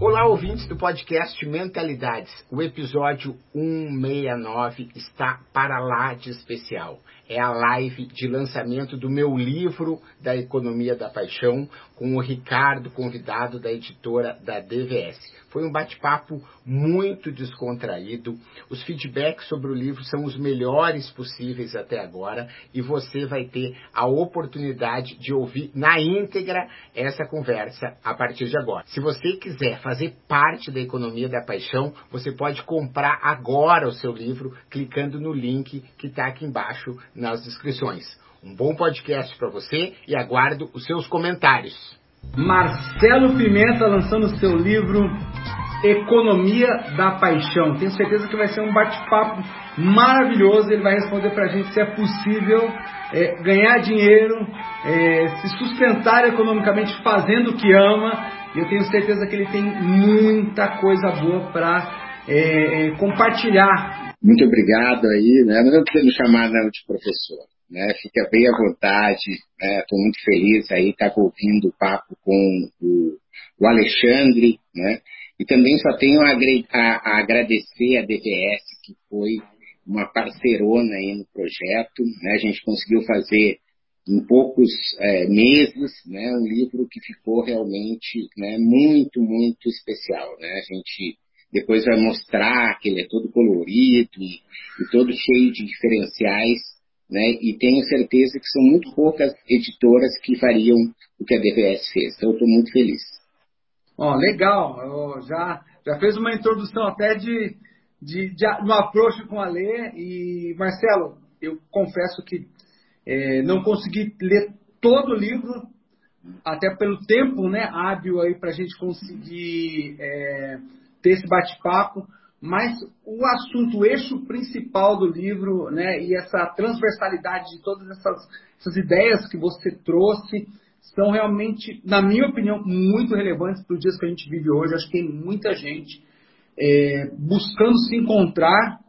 Olá, ouvintes do podcast Mentalidades. O episódio 169 está para lá de especial. É a live de lançamento do meu livro da Economia da Paixão com o Ricardo, convidado da editora da DVS. Foi um bate-papo muito descontraído. Os feedbacks sobre o livro são os melhores possíveis até agora e você vai ter a oportunidade de ouvir na íntegra essa conversa a partir de agora. Se você quiser fazer parte da Economia da Paixão, você pode comprar agora o seu livro clicando no link que está aqui embaixo nas descrições. Um bom podcast para você e aguardo os seus comentários. Marcelo Pimenta lançando seu livro Economia da Paixão. Tenho certeza que vai ser um bate-papo maravilhoso. Ele vai responder para a gente se é possível é, ganhar dinheiro, é, se sustentar economicamente fazendo o que ama. E eu tenho certeza que ele tem muita coisa boa para é, compartilhar. Muito obrigado aí, né? Não precisa me chamar não de professor. Né, fica bem à vontade, estou né, muito feliz aí, estar ouvindo o papo com o, o Alexandre, né, e também só tenho a, a, a, agradecer a DVS, que foi uma parceirona aí no projeto, né, a gente conseguiu fazer em poucos é, meses, né, um livro que ficou realmente né, muito, muito especial, né, a gente depois vai mostrar que ele é todo colorido e, e todo cheio de diferenciais, né? E tenho certeza que são muito poucas editoras que fariam o que a DVS fez. Então, estou muito feliz. Ó, legal. Eu já, já fez uma introdução até de, de, de no approach com a Lê. E, Marcelo, eu confesso que é, não consegui ler todo o livro, até pelo tempo né, hábil aí para a gente conseguir é, ter esse bate-papo. Mas o assunto, o eixo principal do livro, né, e essa transversalidade de todas essas, essas ideias que você trouxe, são realmente, na minha opinião, muito relevantes para os dias que a gente vive hoje. Acho que tem muita gente é, buscando se encontrar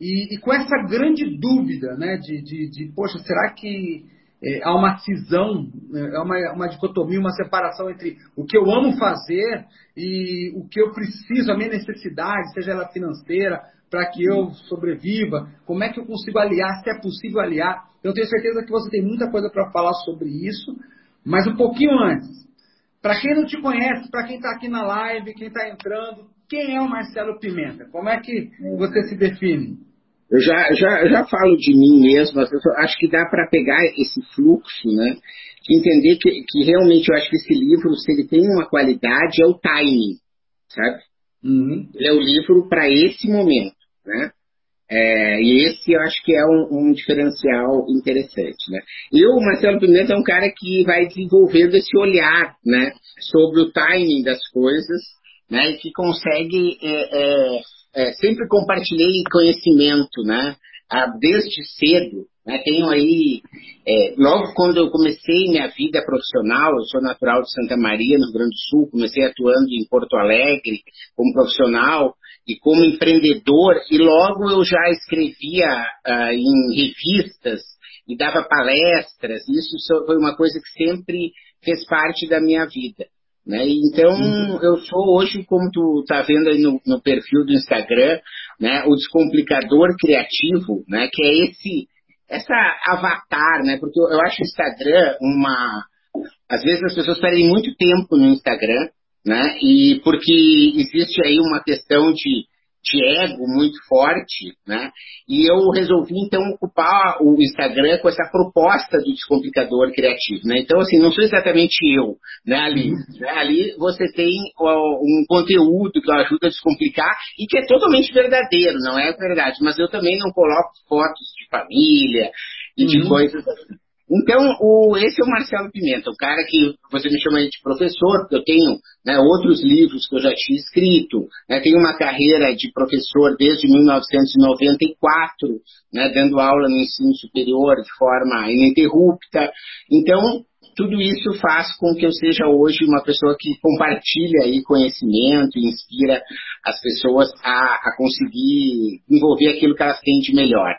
e, e, com essa grande dúvida, né, de, de, de poxa, será que é, há uma cisão, é uma, uma dicotomia, uma separação entre o que eu amo fazer e o que eu preciso, a minha necessidade, seja ela financeira, para que eu sobreviva, como é que eu consigo aliar, se é possível aliar. Eu tenho certeza que você tem muita coisa para falar sobre isso, mas um pouquinho antes. Para quem não te conhece, para quem está aqui na live, quem está entrando, quem é o Marcelo Pimenta? Como é que você se define? Eu já, já, já falo de mim mesmo, acho que dá para pegar esse fluxo, né? Entender que, que realmente eu acho que esse livro, se ele tem uma qualidade, é o timing, sabe? Uhum. Ele é o livro para esse momento, né? É, e esse eu acho que é um, um, diferencial interessante, né? E o Marcelo Pimenta é um cara que vai desenvolvendo esse olhar, né? Sobre o timing das coisas, né? E que consegue... É, é, é, sempre compartilhei conhecimento, né? Ah, desde cedo, né? Tenho aí, é, logo quando eu comecei minha vida profissional, eu sou natural de Santa Maria, no Rio Grande do Sul, comecei atuando em Porto Alegre como profissional e como empreendedor, e logo eu já escrevia ah, em revistas e dava palestras, isso foi uma coisa que sempre fez parte da minha vida. Né? Então, uhum. eu sou hoje, como tu está vendo aí no, no, perfil do Instagram, né, o descomplicador criativo, né, que é esse, essa avatar, né, porque eu, eu acho o Instagram uma... Às vezes as pessoas perdem muito tempo no Instagram, né, e porque existe aí uma questão de de ego muito forte, né? E eu resolvi então ocupar o Instagram com essa proposta do descomplicador criativo, né? Então assim, não sou exatamente eu, né? Ali, né? ali você tem um conteúdo que ajuda a descomplicar e que é totalmente verdadeiro, não é verdade? Mas eu também não coloco fotos de família e de uhum. coisas assim. Então, o, esse é o Marcelo Pimenta, o cara que você me chama de professor, porque eu tenho né, outros livros que eu já tinha escrito, né, tenho uma carreira de professor desde 1994, né, dando aula no ensino superior de forma ininterrupta. Então, tudo isso faz com que eu seja hoje uma pessoa que compartilha aí conhecimento e inspira as pessoas a, a conseguir desenvolver aquilo que elas têm de melhor.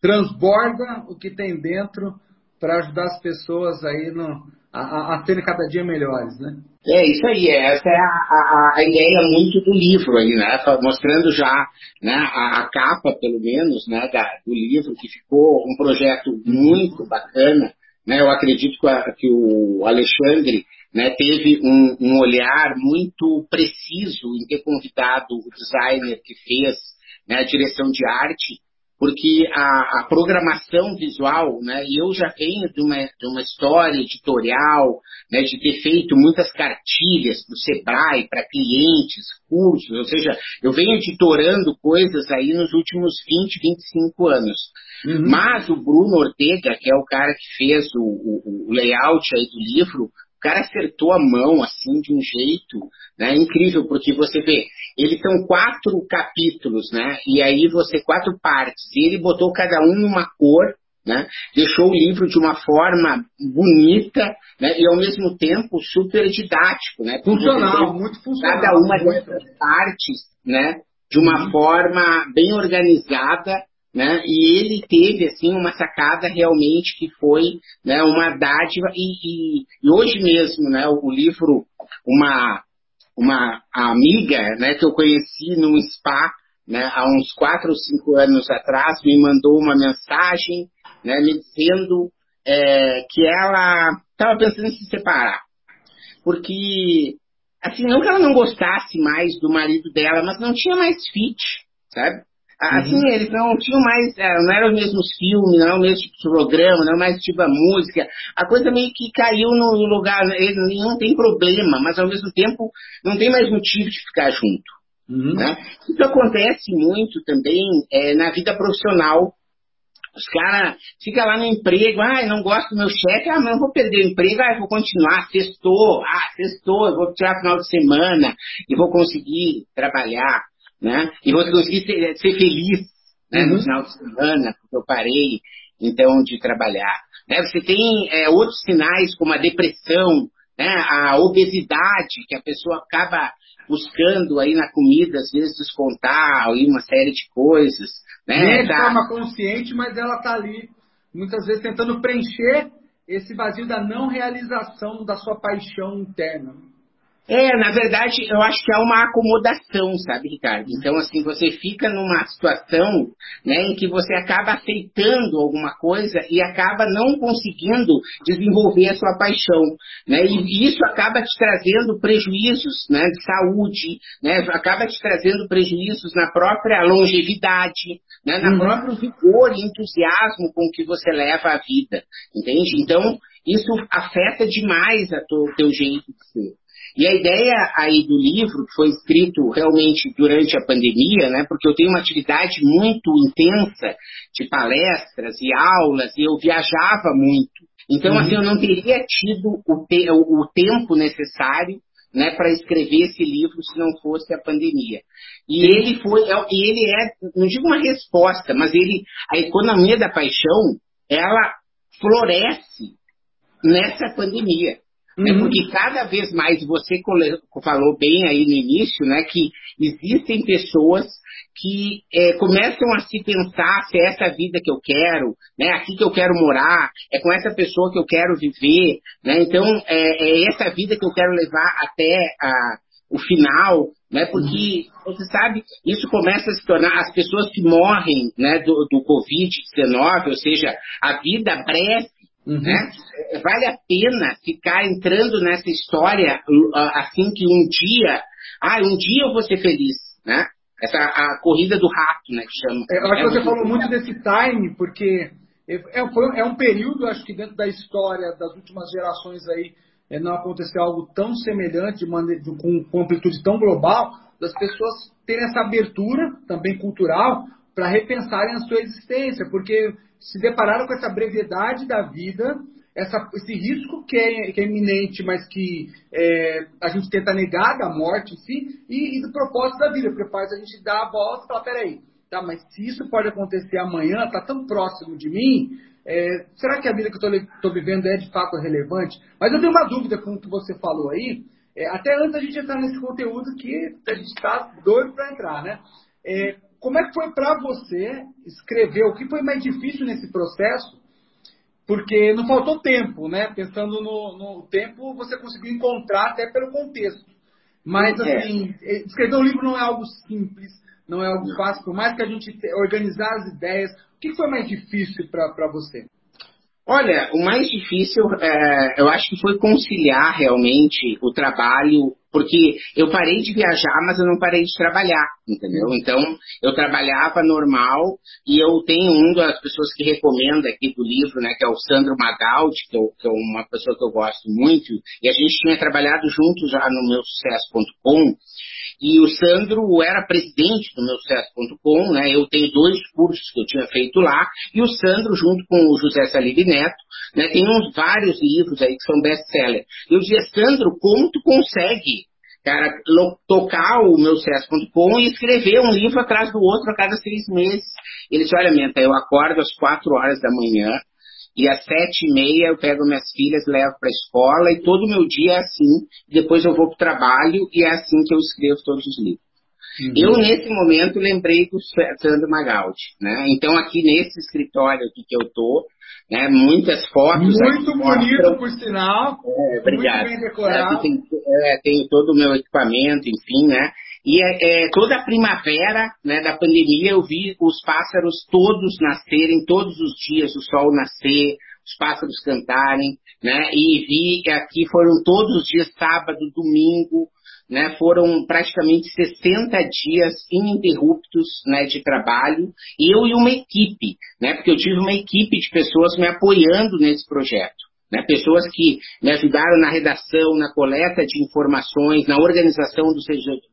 Transborda o que tem dentro para ajudar as pessoas aí no, a, a serem cada dia melhores, né? É isso aí, essa é a, a, a, ideia muito do livro aí, né? Mostrando já né, a, capa, pelo menos, né, da, do livro, que ficou um projeto muito bacana, né, eu acredito que, que o Alexandre né, teve um, um, olhar muito preciso em ter convidado o designer que fez né, a direção de arte, porque a, a, programação visual, né, e eu já venho de uma, de uma história editorial, né, de ter feito muitas cartilhas para o Sebrae, para clientes, cursos, ou seja, eu venho editorando coisas aí nos últimos 20, 25 anos. Uhum. Mas o Bruno Ortega, que é o cara que fez o, o, o layout aí do livro, cara acertou a mão assim de um jeito né, incrível, porque você vê, eles são quatro capítulos, né? E aí você, quatro partes, e ele botou cada um numa cor, né? Deixou o livro de uma forma bonita, né? E ao mesmo tempo super didático, né? Funcional, muito funcional. Cada uma dessas partes, né? De uma uhum. forma bem organizada, né? E ele teve assim uma sacada realmente que foi né, uma dádiva e, e, e hoje mesmo, né? O livro uma uma amiga né, que eu conheci num spa né, há uns quatro ou cinco anos atrás me mandou uma mensagem né, me dizendo é, que ela estava pensando em se separar porque assim não que ela não gostasse mais do marido dela mas não tinha mais fit sabe Assim, uhum. eles não tinham mais, é, não eram os mesmos filmes, não era o mesmo tipo de programa, não era mais tipo a música. A coisa meio que caiu no lugar, né, ele não tem problema, mas ao mesmo tempo não tem mais motivo de ficar junto. Uhum. Né? Isso acontece muito também é, na vida profissional. Os caras ficam lá no emprego, ah, não gosto do meu chefe, ah, não vou perder o emprego, ah, vou continuar, sextou, ah, sextou, eu vou tirar final de semana e vou conseguir trabalhar né? E você conseguir ser, ser feliz né, uhum. no final de semana, porque eu parei, então, de trabalhar. Né? Você tem é, outros sinais, como a depressão, né? a obesidade, que a pessoa acaba buscando aí na comida, às vezes descontar aí uma série de coisas. Né? é de forma consciente, mas ela está ali, muitas vezes, tentando preencher esse vazio da não realização da sua paixão interna. É, na verdade, eu acho que é uma acomodação, sabe, Ricardo? Então, assim, você fica numa situação né, em que você acaba aceitando alguma coisa e acaba não conseguindo desenvolver a sua paixão. Né? E isso acaba te trazendo prejuízos né, de saúde, né? acaba te trazendo prejuízos na própria longevidade, né, na uhum. próprio vigor e entusiasmo com que você leva a vida. Entende? Então, isso afeta demais o teu jeito de ser. E a ideia aí do livro, que foi escrito realmente durante a pandemia, né, porque eu tenho uma atividade muito intensa de palestras e aulas, e eu viajava muito. Então, uhum. assim, eu não teria tido o, te o tempo necessário né, para escrever esse livro se não fosse a pandemia. E ele foi, é, ele é, não digo uma resposta, mas ele, a economia da paixão, ela floresce nessa pandemia. Né? Uhum. Porque cada vez mais você falou bem aí no início, né, que existem pessoas que é, começam a se pensar se é essa vida que eu quero, né, aqui que eu quero morar, é com essa pessoa que eu quero viver, né, então é, é essa vida que eu quero levar até a, o final, né, porque uhum. você sabe, isso começa a se tornar, as pessoas que morrem, né, do, do Covid-19, ou seja, a vida breve Uhum. Né? Vale a pena ficar entrando nessa história assim que um dia, ah, um dia eu vou ser feliz, né? Essa a corrida do rato, né, que chama. É, eu acho é que você falou muito desse time, porque é, é, é, um período, acho que dentro da história das últimas gerações aí, é, não aconteceu algo tão semelhante, com, com amplitude tão global, das pessoas terem essa abertura também cultural, para repensarem a sua existência, porque se depararam com essa brevidade da vida, essa, esse risco que é, que é iminente, mas que é, a gente tenta negar da morte em si, e, e, do propósito da vida, porque faz a gente dar a volta e falar, peraí, tá, mas se isso pode acontecer amanhã, está tão próximo de mim, é, será que a vida que eu estou vivendo é de fato relevante? Mas eu tenho uma dúvida com o que você falou aí, é, até antes da gente entrar nesse conteúdo que a gente está doido para entrar, né? É, como é que foi para você escrever? O que foi mais difícil nesse processo? Porque não faltou tempo, né? Pensando no, no tempo, você conseguiu encontrar até pelo contexto. Mas, é. assim, é. escrever um livro não é algo simples, não é algo fácil. Por mais que a gente organizar as ideias, o que foi mais difícil para você? Olha, o mais difícil, é, eu acho que foi conciliar realmente o trabalho, porque eu parei de viajar, mas eu não parei de trabalhar, entendeu? Então, eu trabalhava normal e eu tenho um das pessoas que recomenda aqui do livro, né, que é o Sandro Magaldi, que, que é uma pessoa que eu gosto muito, e a gente tinha trabalhado juntos já no meu sucesso.com, e o Sandro era presidente do meu sucesso.com, né? Eu tenho dois cursos que eu tinha feito lá, e o Sandro, junto com o José Salib Neto, né, tem uns vários livros aí que são best-seller. Eu dizia, Sandro, como tu consegue, cara, tocar o meu sucesso.com e escrever um livro atrás do outro a cada seis meses? Ele disse, olha, Menta, eu acordo às quatro horas da manhã, e às sete e meia eu pego minhas filhas, levo para a escola e todo o meu dia é assim. Depois eu vou para o trabalho e é assim que eu escrevo todos os livros. Uhum. Eu, nesse momento, lembrei do Sandro Magaldi. Né? Então, aqui nesse escritório aqui que eu estou, né, muitas fotos. Muito bonito, mostram... por sinal. É, obrigado. Muito bem decorado. É, tem, é, tenho todo o meu equipamento, enfim, né? E é, é, toda a primavera né, da pandemia eu vi os pássaros todos nascerem, todos os dias o sol nascer, os pássaros cantarem, né? E vi que aqui foram todos os dias, sábado, domingo, né? Foram praticamente 60 dias ininterruptos né, de trabalho, eu e uma equipe, né? Porque eu tive uma equipe de pessoas me apoiando nesse projeto. Né, pessoas que me ajudaram na redação, na coleta de informações, na organização dos,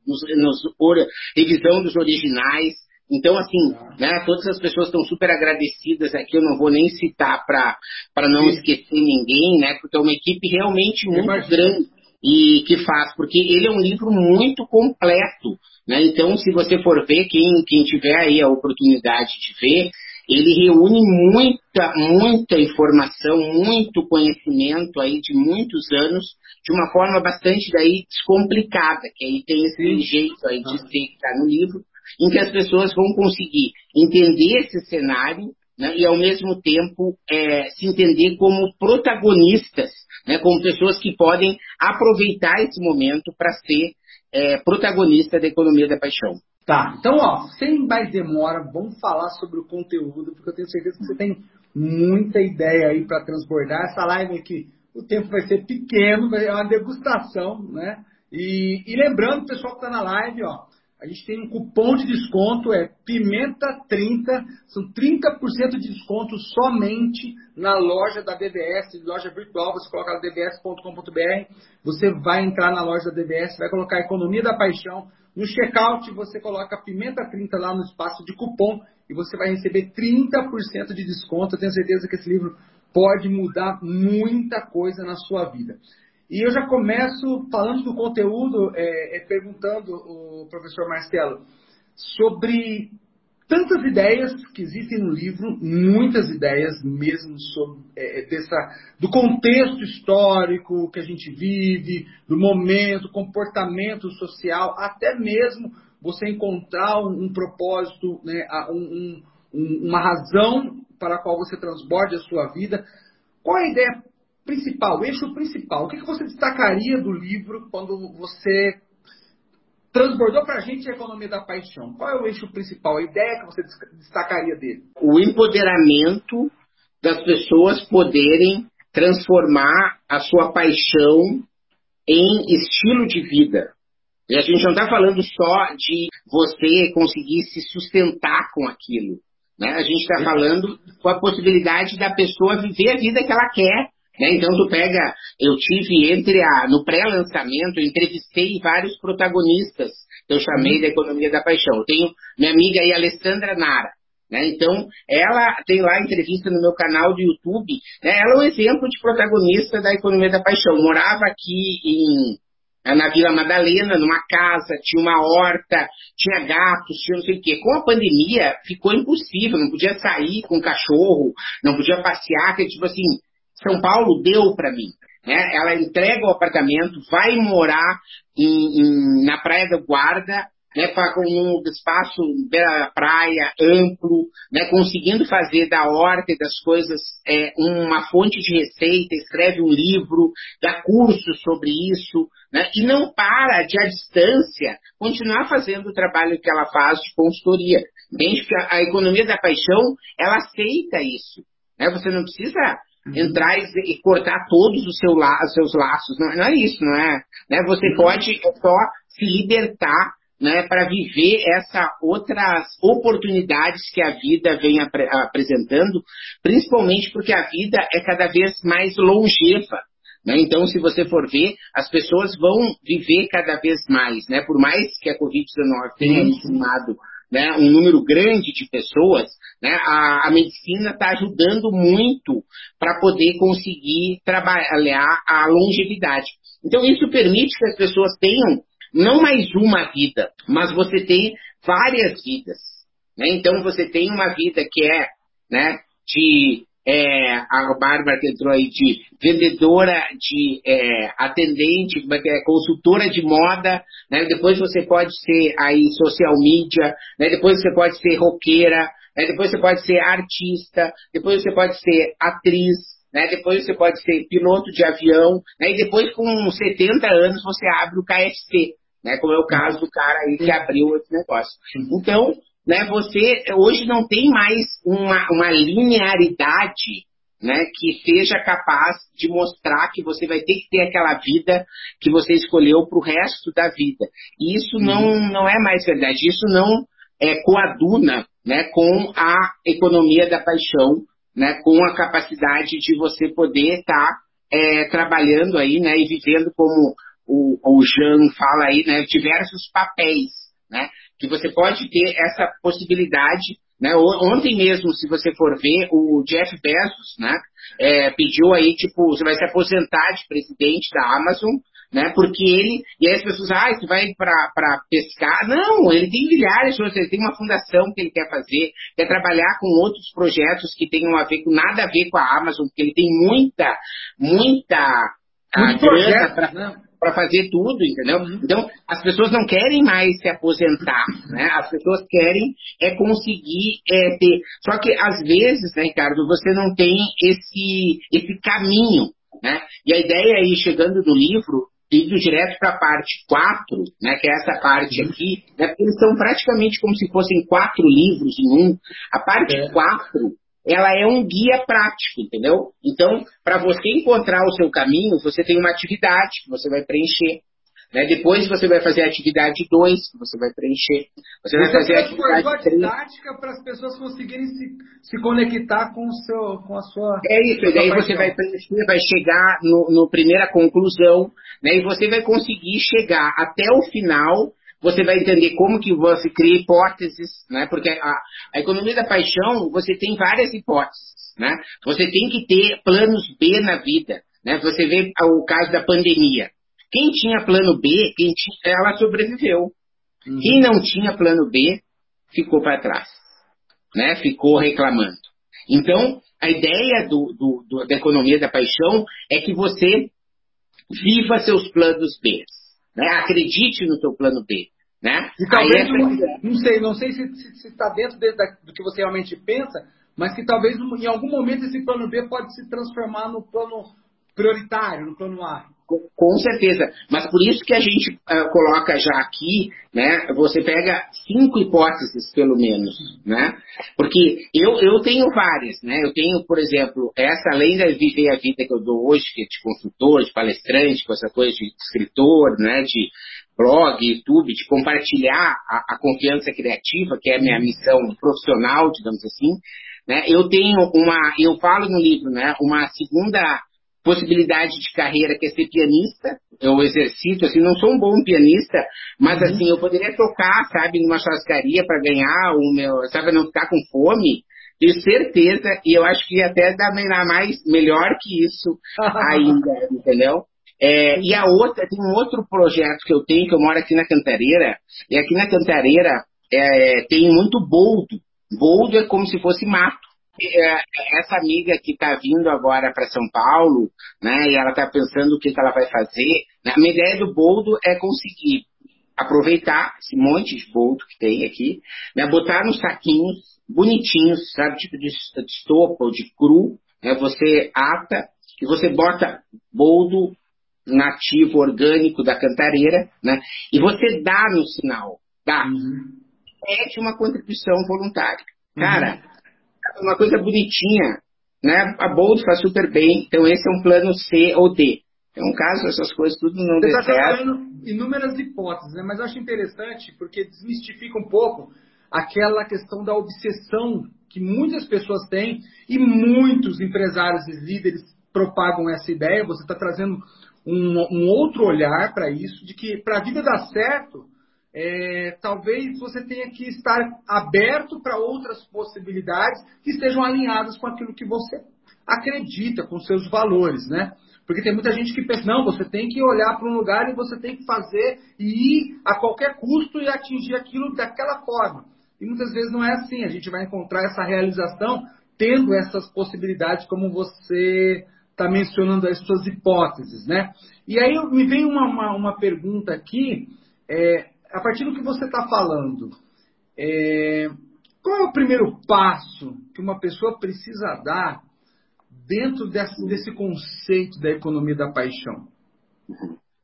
nos, nos, or, revisão dos originais. Então, assim, né, todas as pessoas estão super agradecidas aqui, eu não vou nem citar para não Sim. esquecer ninguém, né, porque é uma equipe realmente muito Imagina. grande e que faz, porque ele é um livro muito completo. Né, então, se você for ver, quem, quem tiver aí a oportunidade de ver, ele reúne muita, muita informação, muito conhecimento aí de muitos anos, de uma forma bastante daí descomplicada, que aí tem esse jeito aí de ser que está no livro, em que as pessoas vão conseguir entender esse cenário né, e ao mesmo tempo é, se entender como protagonistas, né, como pessoas que podem aproveitar esse momento para ser é, protagonista da economia da paixão. Tá, então, ó, sem mais demora, vamos falar sobre o conteúdo, porque eu tenho certeza que você tem muita ideia aí para transbordar. Essa live aqui, o tempo vai ser pequeno, é uma degustação, né? E, e lembrando, pessoal que está na live, ó, a gente tem um cupom de desconto, é Pimenta30, são 30% de desconto somente na loja da DBS, loja virtual, você coloca lá dbs.com.br, você vai entrar na loja da DBS, vai colocar Economia da Paixão, no checkout, você coloca Pimenta 30 lá no espaço de cupom e você vai receber 30% de desconto. Eu tenho certeza que esse livro pode mudar muita coisa na sua vida. E eu já começo falando do conteúdo, é, é, perguntando o professor Marcelo sobre tantas ideias que existem no livro, muitas ideias mesmo sobre é, é, dessa, do contexto histórico que a gente vive, do momento, comportamento social, até mesmo você encontrar um, um propósito, né, um, um, uma razão para a qual você transborde a sua vida. Qual é a ideia principal, o eixo principal? O que, que você destacaria do livro quando você transbordou para a gente a economia da paixão. Qual é o eixo principal, a ideia que você destacaria dele? O empoderamento das pessoas poderem transformar a sua paixão em estilo de vida. E a gente não está falando só de você conseguir se sustentar com aquilo. Né? A gente está falando com a possibilidade da pessoa viver a vida que ela quer né? Então tu pega, eu tive entre a, no pré-lançamento, eu entrevistei vários protagonistas eu chamei da economia da paixão. Eu tenho minha amiga aí, Alessandra Nara. Né? Então, ela tem lá entrevista no meu canal do YouTube. Né? Ela é um exemplo de protagonista da economia da paixão. Morava aqui em, na Vila Madalena, numa casa, tinha uma horta, tinha gatos, tinha não sei o quê. Com a pandemia, ficou impossível, não podia sair com cachorro, não podia passear, que tipo assim, São Paulo deu para mim. Né? Ela entrega o apartamento, vai morar em, em, na Praia da Guarda, né, com um espaço da praia amplo, né, conseguindo fazer da horta e das coisas é, uma fonte de receita, escreve um livro, dá cursos sobre isso, né, e não para de, à distância, continuar fazendo o trabalho que ela faz de consultoria. Que a, economia da paixão, ela aceita isso. Né, você não precisa. Entrar e, cortar todos os seu la, seus laços. Não, não, é isso, não é? Né? Você uhum. pode só se libertar né, para viver essas outras oportunidades que a vida vem ap apresentando, principalmente porque a vida é cada vez mais longeva. Né? Então, se você for ver, as pessoas vão viver cada vez mais. Né? Por mais que a Covid-19 tenha ensinado né, um número grande de pessoas, né, a, a medicina está ajudando muito para poder conseguir trabalhar a longevidade. Então, isso permite que as pessoas tenham não mais uma vida, mas você tem várias vidas. Né? Então você tem uma vida que é né, de é, a Bárbara que entrou aí de vendedora, de é, atendente, é, consultora de moda, né? depois você pode ser aí social media, né? depois você pode ser roqueira, né? depois você pode ser artista, depois você pode ser atriz, né? depois você pode ser piloto de avião, né? e depois com 70 anos você abre o KFC né? Como é o caso do cara aí que abriu esse negócio. Então, né, você hoje não tem mais uma, uma linearidade né, que seja capaz de mostrar que você vai ter que ter aquela vida que você escolheu para o resto da vida. E isso não, uhum. não é mais verdade. Isso não é, coaduna né, com a economia da paixão, né, com a capacidade de você poder estar tá, é, trabalhando aí né, e vivendo como o, o Jean fala aí, né, diversos papéis, né, que você pode ter essa possibilidade, né, ontem mesmo, se você for ver, o Jeff Bezos, né, é, pediu aí, tipo, você vai se aposentar de presidente da Amazon, né, porque ele, e aí as pessoas, ah, você vai para pescar, não, ele tem milhares de ele tem uma fundação que ele quer fazer, quer trabalhar com outros projetos que tenham a ver com nada a ver com a Amazon, porque ele tem muita, muita a grana para? Para fazer tudo, entendeu? Uhum. Então, as pessoas não querem mais se aposentar, né? As pessoas querem é conseguir é, ter. Só que às vezes, né, Ricardo, você não tem esse esse caminho, né? E a ideia aí chegando no livro indo direto para a parte 4, né, que é essa parte uhum. aqui, né, porque eles são praticamente como se fossem quatro livros em um. A parte 4 é ela é um guia prático, entendeu? Então, para você encontrar o seu caminho, você tem uma atividade que você vai preencher. Né? Depois você vai fazer a atividade 2, que você vai preencher. Você vai fazer a atividade 3. didática para as pessoas conseguirem se, se conectar com, o seu, com a sua. É isso, e daí você vai preencher, vai chegar no, no primeira conclusão, né? e você vai conseguir chegar até o final você vai entender como que você cria hipóteses, né? Porque a, a economia da paixão, você tem várias hipóteses, né? Você tem que ter planos B na vida, né? Você vê o caso da pandemia. Quem tinha plano B, quem tinha, ela sobreviveu. Uhum. Quem não tinha plano B, ficou para trás, né? Ficou reclamando. Então, a ideia do, do, do, da economia da paixão é que você viva seus planos B. Né? Acredite no seu plano B. Né? E talvez, não sei, não sei se está dentro de, do que você realmente pensa, mas que talvez em algum momento esse plano B pode se transformar no plano prioritário, no plano A. Com certeza. Mas por isso que a gente uh, coloca já aqui, né? Você pega cinco hipóteses, pelo menos, né? Porque eu, eu tenho várias, né? Eu tenho, por exemplo, essa, além de viver a vida que eu dou hoje, que é de consultor, de palestrante, com essa coisa de escritor, né? De blog, YouTube, de compartilhar a, a confiança criativa, que é a minha missão profissional, digamos assim, né? Eu tenho uma, eu falo no livro, né? Uma segunda possibilidade de carreira que é ser pianista. Eu exercito, assim, não sou um bom pianista, mas uhum. assim, eu poderia tocar, sabe, numa churrascaria para ganhar o meu, sabe, não ficar com fome. Tenho certeza, e eu acho que até dá mais, melhor que isso ainda, entendeu? É, e a outra, tem um outro projeto que eu tenho, que eu moro aqui na Cantareira, e aqui na Cantareira é, tem muito boldo. Boldo é como se fosse mato. É, essa amiga que está vindo agora para São Paulo, né, e ela está pensando o que, que ela vai fazer, né, a minha ideia do boldo é conseguir aproveitar esse monte de boldo que tem aqui, né, botar nos saquinhos bonitinhos, sabe, tipo de, estopa ou de cru, né, você ata e você bota boldo nativo, orgânico da cantareira, né, e você dá no sinal, dá. Uhum. Pede uma contribuição voluntária. Cara, uhum uma coisa bonitinha, né? A Bold faz super bem, então esse é um plano C ou D. Então, caso essas coisas tudo não Você tá certo... inúmeras hipóteses, né? mas eu acho interessante porque desmistifica um pouco aquela questão da obsessão que muitas pessoas têm e muitos empresários e líderes propagam essa ideia. Você está trazendo um, um outro olhar para isso, de que para a vida dar certo, é, talvez você tenha que estar aberto para outras possibilidades que estejam alinhadas com aquilo que você acredita, com seus valores, né? Porque tem muita gente que pensa, não, você tem que olhar para um lugar e você tem que fazer e ir a qualquer custo e atingir aquilo daquela forma. E muitas vezes não é assim, a gente vai encontrar essa realização tendo essas possibilidades, como você está mencionando as suas hipóteses, né? E aí me vem uma, uma, uma pergunta aqui, é, a partir do que você está falando, é, qual é o primeiro passo que uma pessoa precisa dar dentro desse, desse conceito da economia da paixão?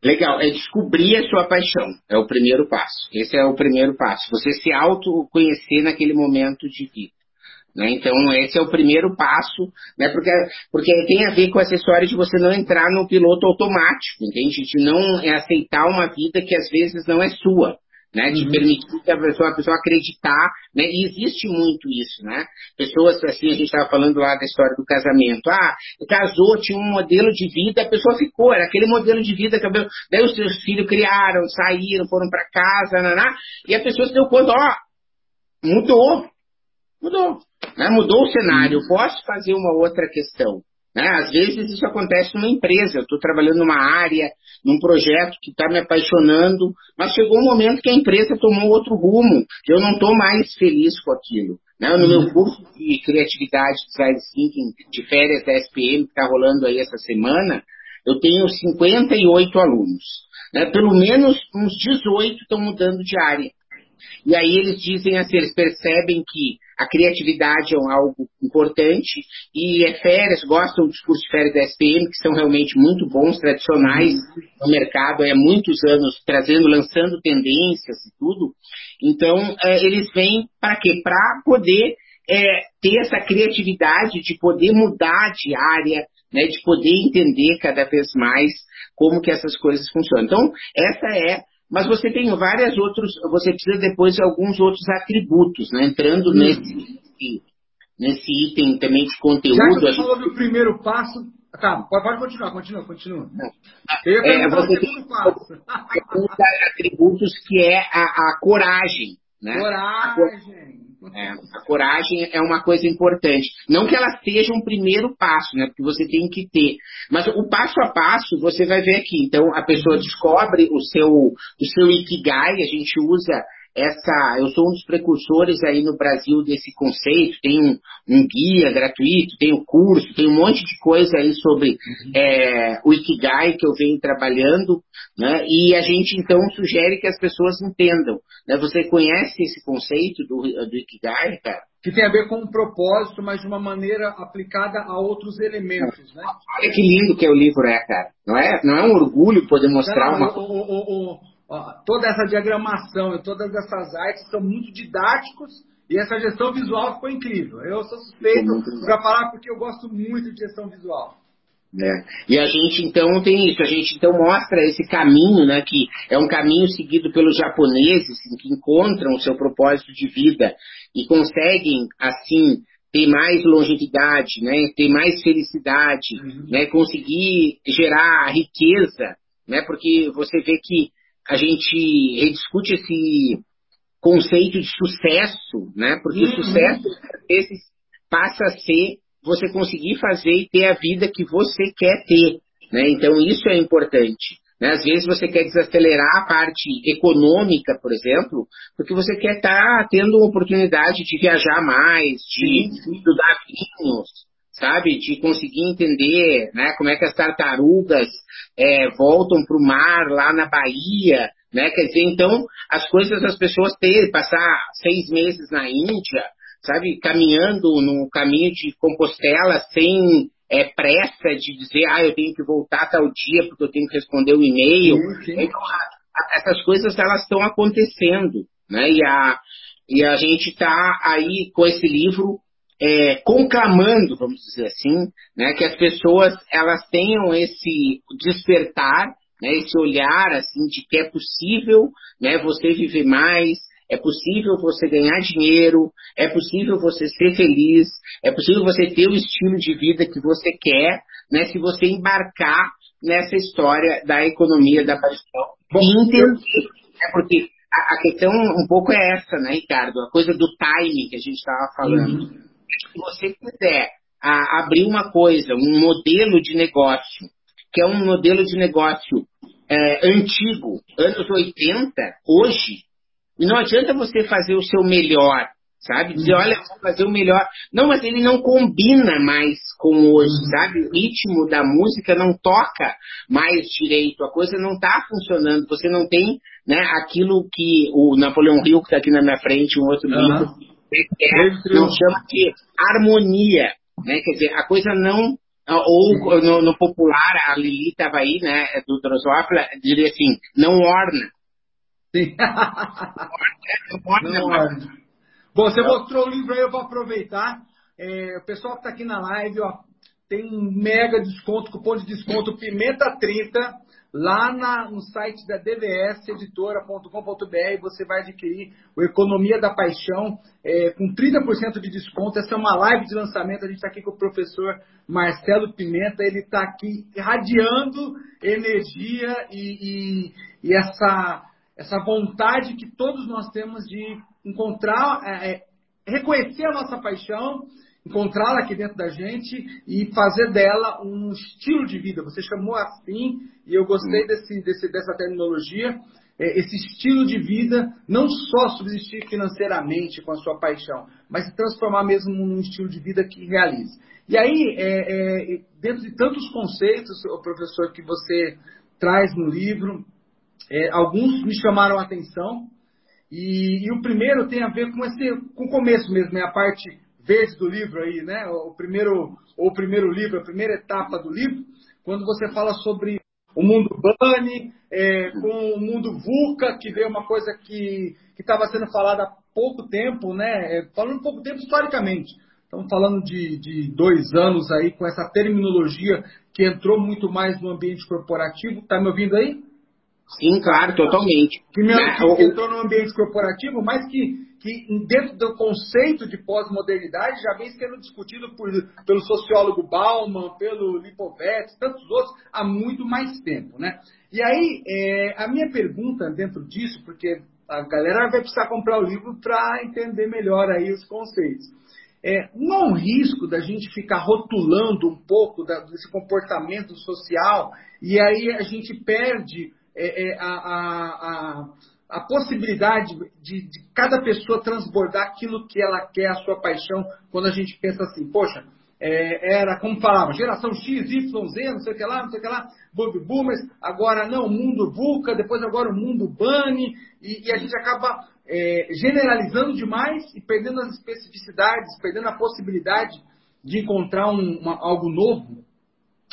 Legal, é descobrir a sua paixão, é o primeiro passo. Esse é o primeiro passo. Você se autoconhecer naquele momento de vida. Né? Então, esse é o primeiro passo, né? porque, porque tem a ver com essa história de você não entrar no piloto automático, entende? De não aceitar uma vida que às vezes não é sua. Né, de uhum. permitir que a pessoa, a pessoa acreditar, né, e existe muito isso, né, pessoas, assim, a gente estava falando lá da história do casamento, ah, casou, tinha um modelo de vida, a pessoa ficou, era aquele modelo de vida, que daí os seus filhos criaram, saíram, foram para casa, naná, e a pessoa se deu conta, ó, mudou, mudou, né? Mudou o cenário, eu posso fazer uma outra questão. Né? Às vezes isso acontece numa empresa, eu estou trabalhando numa área, num projeto que está me apaixonando, mas chegou um momento que a empresa tomou outro rumo, eu não estou mais feliz com aquilo. Né? No meu uhum. curso de criatividade, design thinking, de férias da SPM, que está rolando aí essa semana, eu tenho 58 alunos. Né? Pelo menos uns 18 estão mudando de área. E aí eles dizem assim, eles percebem que a criatividade é algo importante e é férias, gostam dos cursos de férias da SPM, que são realmente muito bons, tradicionais no mercado, há muitos anos trazendo, lançando tendências e tudo. Então, é, eles vêm para quê? Para poder é, ter essa criatividade de poder mudar de área, né, de poder entender cada vez mais como que essas coisas funcionam. Então, essa é mas você tem vários outros, você precisa depois de alguns outros atributos, né? Entrando hum. nesse, nesse item também de conteúdo. Já que você falou do primeiro passo, tá, pode continuar, continua, continua. É, você tem passo. atributos que é a, a coragem, né? Coragem. É, a coragem é uma coisa importante. Não que ela seja um primeiro passo, né? Porque você tem que ter. Mas o passo a passo você vai ver aqui. Então a pessoa descobre o seu, o seu ikigai, a gente usa essa, eu sou um dos precursores aí no Brasil desse conceito, tem um, um guia gratuito, tem o um curso, tem um monte de coisa aí sobre uhum. é, o Ikigai que eu venho trabalhando, né? E a gente então sugere que as pessoas entendam. Né? Você conhece esse conceito do, do Ikigai, cara? Que tem a ver com um propósito, mas de uma maneira aplicada a outros elementos, né? Olha que lindo que é o livro é, cara. Não é, não é um orgulho poder mostrar não, uma... O, o, o, toda essa diagramação e todas essas artes são muito didáticos e essa gestão visual ficou incrível. Eu sou suspeito para falar porque eu gosto muito de gestão visual. É. E a gente então tem isso, a gente então mostra esse caminho, né, que é um caminho seguido pelos japoneses, que encontram o seu propósito de vida e conseguem, assim, ter mais longevidade, né, ter mais felicidade, uhum. né, conseguir gerar riqueza, né, porque você vê que a gente rediscute esse conceito de sucesso, né, porque uhum. sucesso às vezes passa a ser você conseguir fazer e ter a vida que você quer ter, né, então isso é importante. Né? Às vezes você quer desacelerar a parte econômica, por exemplo, porque você quer estar tá tendo oportunidade de viajar mais, de sim, estudar vinhos, sabe? De conseguir entender né, como é que as tartarugas é, voltam para o mar lá na Bahia. Né? Quer dizer, então, as coisas as pessoas terem, passar seis meses na Índia, sabe, caminhando no caminho de Compostela sem é, pressa de dizer, ah, eu tenho que voltar tal dia porque eu tenho que responder o um e-mail. Então, essas coisas elas estão acontecendo, né? E a, e a gente está aí com esse livro é, conclamando, vamos dizer assim, né, que as pessoas elas tenham esse despertar, né, esse olhar assim de que é possível, né, você viver mais, é possível você ganhar dinheiro, é possível você ser feliz, é possível você ter o estilo de vida que você quer, né, se você embarcar nessa história da economia da paixão. E entender, é porque a, a, questão um pouco é essa, né, Ricardo? A coisa do timing que a gente estava falando. Uhum. Se você quiser a, abrir uma coisa, um modelo de negócio, que é um modelo de negócio é, antigo, anos 80, hoje, e não adianta você fazer o seu melhor, sabe? Dizer, olha, vou fazer o melhor. Não, mas ele não combina mais com hoje, uhum. sabe? O ritmo da música não toca mais direito, a coisa não está funcionando. Você não tem né, aquilo que o Napoleão Hill, que está aqui na minha frente, um outro uhum. livro, é, não chama de harmonia. Né? Quer dizer, a coisa não ou no, no, popular, a Lili estava aí, né, do Drosófila, diria assim, não orna. Sim. Não, é. Bom, você mostrou o livro aí, eu vou aproveitar. É, o pessoal que está aqui na live, ó, tem um mega desconto, cupom de desconto Pimenta 30, lá na, no site da dvseditora.com.br você vai adquirir o Economia da Paixão é, com 30% de desconto. Essa é uma live de lançamento, a gente está aqui com o professor Marcelo Pimenta, ele está aqui irradiando energia e, e, e essa essa vontade que todos nós temos de encontrar, é, é, reconhecer a nossa paixão, encontrá-la aqui dentro da gente e fazer dela um estilo de vida. Você chamou assim, e eu gostei desse, desse, dessa terminologia. É, esse estilo de vida, não só subsistir financeiramente com a sua paixão, mas se transformar mesmo num estilo de vida que realize. E aí, é, é, dentro de tantos conceitos, professor, que você traz no livro, é, alguns me chamaram a atenção. E, e, o primeiro tem a ver com esse, com o começo mesmo, é a parte verde do livro aí, né? O primeiro, o primeiro livro, a primeira etapa do livro, quando você fala sobre o mundo Bunny, é, com o mundo VUCA, que veio uma coisa que estava sendo falada há pouco tempo, né? É, falando pouco tempo historicamente. Estamos falando de, de dois anos aí com essa terminologia que entrou muito mais no ambiente corporativo. Está me ouvindo aí? Sim, claro, totalmente. Primeiro, que entrou no ambiente corporativo, mas que, que dentro do conceito de pós-modernidade já vem sendo discutido por, pelo sociólogo Bauman, pelo Lipovetsky, tantos outros, há muito mais tempo. Né? E aí, é, a minha pergunta dentro disso, porque a galera vai precisar comprar o livro para entender melhor aí os conceitos. É, não há um risco da gente ficar rotulando um pouco da, desse comportamento social e aí a gente perde é, é, a, a, a, a, possibilidade de, de, cada pessoa transbordar aquilo que ela quer, a sua paixão, quando a gente pensa assim, poxa, é, era, como falava, geração X, Y, Z, não sei o que lá, não sei o que lá, Bob Boomers, agora não, mundo VUCA, depois agora o mundo Bunny, e, e a gente acaba é, generalizando demais e perdendo as especificidades, perdendo a possibilidade de encontrar um, uma, algo novo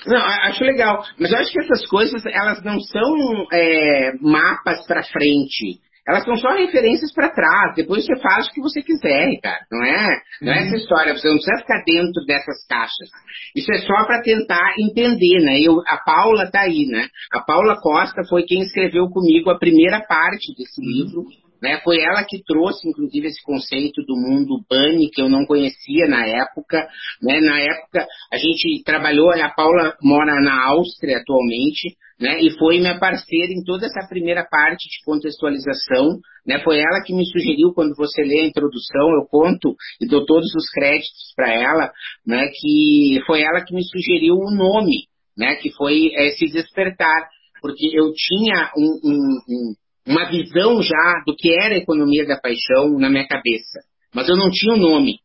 não, acho legal. Mas eu acho que essas coisas, elas não são é, mapas para frente. Elas são só referências para trás. Depois você faz o que você quiser, cara. Não é, não é essa uhum. história. Você não precisa ficar dentro dessas caixas. Isso é só para tentar entender, né? Eu, a Paula tá aí, né? A Paula Costa foi quem escreveu comigo a primeira parte desse livro, né? Foi ela que trouxe, inclusive, esse conceito do mundo bunny, que eu não conhecia na época. Né? Na época, a gente trabalhou, a Paula mora na Áustria atualmente, né? E foi minha parceira em toda essa primeira parte de contextualização, né? Foi ela que me sugeriu quando você lê a introdução, eu conto e dou todos os créditos para ela, né? Que foi ela que me sugeriu o nome, né? Que foi esse despertar, porque eu tinha um, um, um uma visão já do que era a economia da paixão na minha cabeça. Mas eu não tinha o um nome.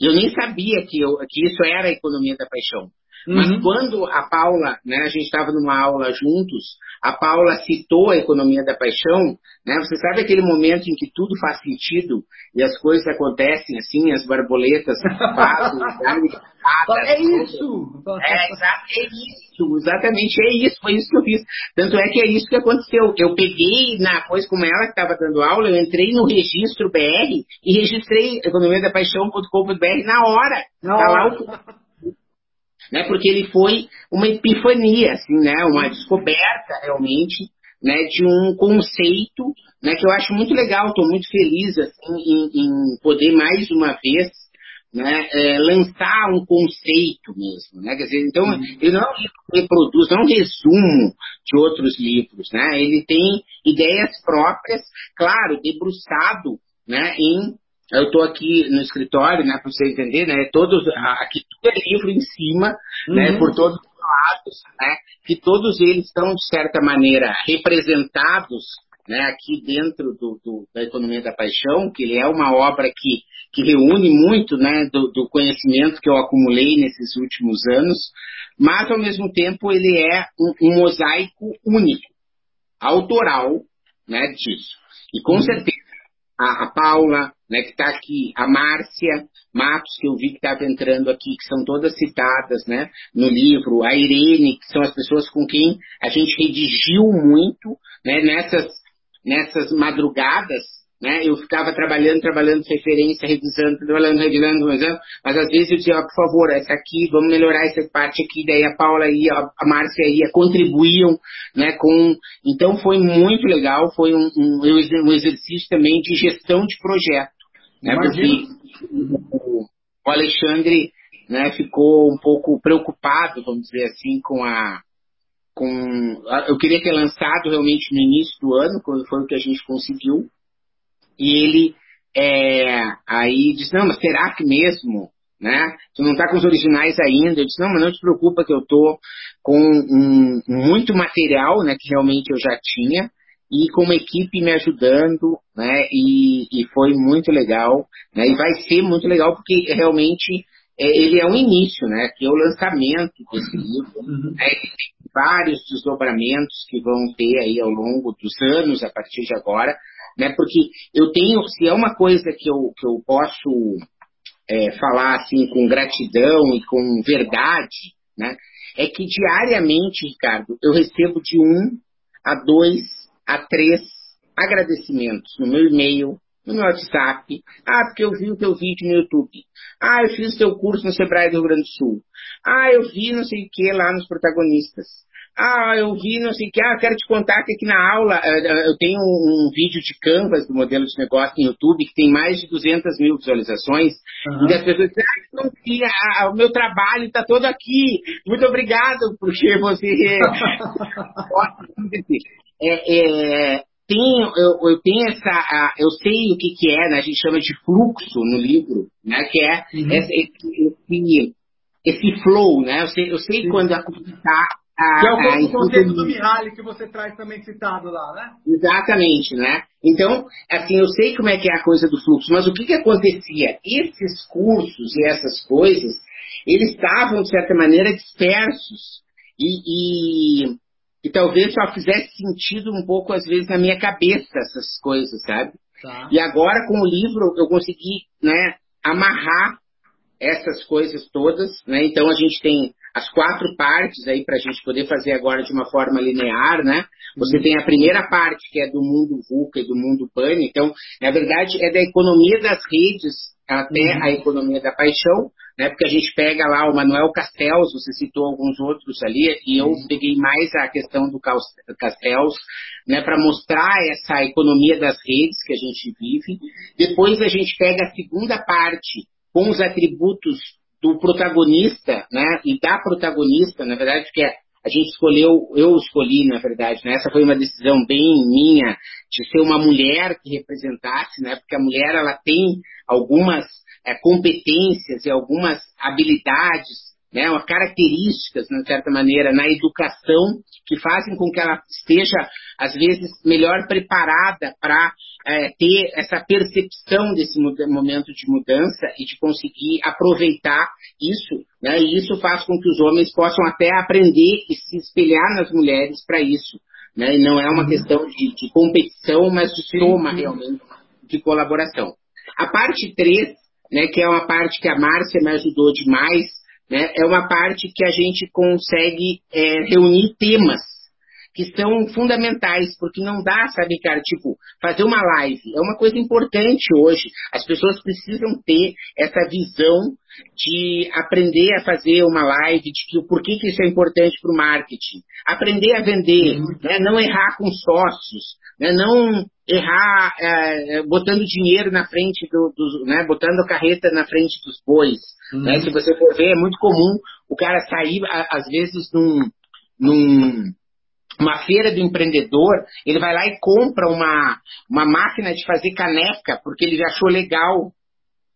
Eu nem sabia que, eu, que isso era a economia da paixão. Uhum. Mas quando a Paula, né, a gente estava numa aula juntos, a Paula citou a economia da paixão, né, você sabe aquele momento em que tudo faz sentido e as coisas acontecem assim, as borboletas fazem, é isso! É, é isso, exatamente, é isso, foi isso que eu fiz. Tanto é que é isso que aconteceu. Eu peguei na coisa como ela que estava dando aula, eu entrei no registro BR e registrei economia da paixão.com.br na hora. Na tá hora né? Porque ele foi uma epifania, assim, né? Uma descoberta realmente, né? De um conceito, né? Que eu acho muito legal. Estou muito feliz assim em, em, poder mais uma vez, né? É, lançar um conceito mesmo, né? Quer dizer, então uhum. ele não reproduz, não é um resumo de outros livros, né? Ele tem ideias próprias, claro, debruçado, né? Em eu estou aqui no escritório, né, para você entender, né, todos, aqui tudo é livro em cima, né, uhum. né, por todos os lados, né, que todos eles estão, de certa maneira, representados, né, aqui dentro do, do, da Economia da Paixão, que ele é uma obra que, que reúne muito, né, do, do conhecimento que eu acumulei nesses últimos anos, mas, ao mesmo tempo, ele é um, um mosaico único, autoral, né, disso. E, com uhum. certeza, a, a Paula, né, que está aqui, a Márcia Matos, que eu vi que estava entrando aqui, que são todas citadas né, no livro, a Irene, que são as pessoas com quem a gente redigiu muito né, nessas, nessas madrugadas né? Eu ficava trabalhando, trabalhando referência, revisando, trabalhando, revisando, revisando, mas às vezes eu dizia, por favor, essa aqui, vamos melhorar essa parte aqui, daí a Paula ia, a Márcia ia, contribuíam, né, com... Então foi muito legal, foi um, um, um exercício também de gestão de projeto, né? Porque o, o Alexandre, né, ficou um pouco preocupado, vamos dizer assim, com a com eu queria ter lançado realmente no início do ano, quando foi o que a gente conseguiu, e ele é, aí disse, não, mas será que mesmo? Né? Tu não está com os originais ainda. Eu disse, não, mas não te preocupa que eu estou com um, muito material, né, que realmente eu já tinha, e com uma equipe me ajudando, né, e, e foi muito legal, né, e vai ser muito legal porque realmente é, ele é um início, né, que é o lançamento desse livro, uhum. né, vários desdobramentos que vão ter aí ao longo dos anos a partir de agora, né? Porque eu tenho, se é uma coisa que eu, que eu posso é, falar assim com gratidão e com verdade, né? É que diariamente, Ricardo, eu recebo de um a dois a três agradecimentos no meu e-mail, no meu WhatsApp. Ah, porque eu vi o teu vídeo no YouTube. Ah, eu fiz o teu curso no Sebrae do Rio Grande do Sul. Ah, eu vi não sei o que lá nos protagonistas. Ah, eu vi, não sei o que, ah, quero te contar que aqui na aula eh, eh, eu tenho um vídeo de Canvas do modelo de negócio no YouTube que tem mais de 200 mil visualizações. Uhum. E as pessoas dizem, ah, não vi, o meu trabalho está todo aqui. Muito obrigado, porque você. é, é, tem, eu, eu, tenho essa, eu sei o que, que é, né, a gente chama de fluxo no livro, né, que é uhum. esse, esse, esse, flow, né, eu sei, eu sei quando a coisa está que é o conceito do Mihaly que você traz também citado lá, né? Exatamente, né? Então, assim, eu sei como é que é a coisa do fluxo, mas o que que acontecia? Esses cursos e essas coisas, eles estavam, de certa maneira, dispersos. E, e, e talvez só fizesse sentido um pouco, às vezes, na minha cabeça essas coisas, sabe? Tá. E agora, com o livro, eu consegui, né, amarrar essas coisas todas, né? Então a gente tem as quatro partes aí para a gente poder fazer agora de uma forma linear, né? Você uhum. tem a primeira parte que é do mundo VUCA e do mundo PAN, então, na verdade, é da economia das redes até uhum. a economia da paixão, né? Porque a gente pega lá o Manuel Castells, você citou alguns outros ali, e eu peguei mais a questão do Castells, né? Para mostrar essa economia das redes que a gente vive. Depois a gente pega a segunda parte com os atributos do protagonista, né? E da protagonista, na verdade, que é a gente escolheu, eu escolhi, na verdade, né? essa foi uma decisão bem minha, de ser uma mulher que representasse, né? porque a mulher ela tem algumas é, competências e algumas habilidades, né? características, de certa maneira, na educação que fazem com que ela esteja, às vezes, melhor preparada para é, ter essa percepção desse momento de mudança e de conseguir aproveitar isso, né? E isso faz com que os homens possam até aprender e se espelhar nas mulheres para isso, né? E não é uma uhum. questão de, de, competição, mas de soma realmente de colaboração. A parte 3, né, que é uma parte que a Márcia me ajudou demais, né, é uma parte que a gente consegue é, reunir temas que são fundamentais, porque não dá, sabe, cara, tipo, fazer uma live é uma coisa importante hoje. As pessoas precisam ter essa visão de aprender a fazer uma live, de que, por que, que isso é importante para o marketing. Aprender a vender, né, não errar com sócios, né, não errar é, botando dinheiro na frente do, do, né, botando a carreta na frente dos bois. Uhum. Né, se você for ver, é muito comum o cara sair, às vezes, num, num uma feira do empreendedor, ele vai lá e compra uma, uma máquina de fazer caneca, porque ele achou legal.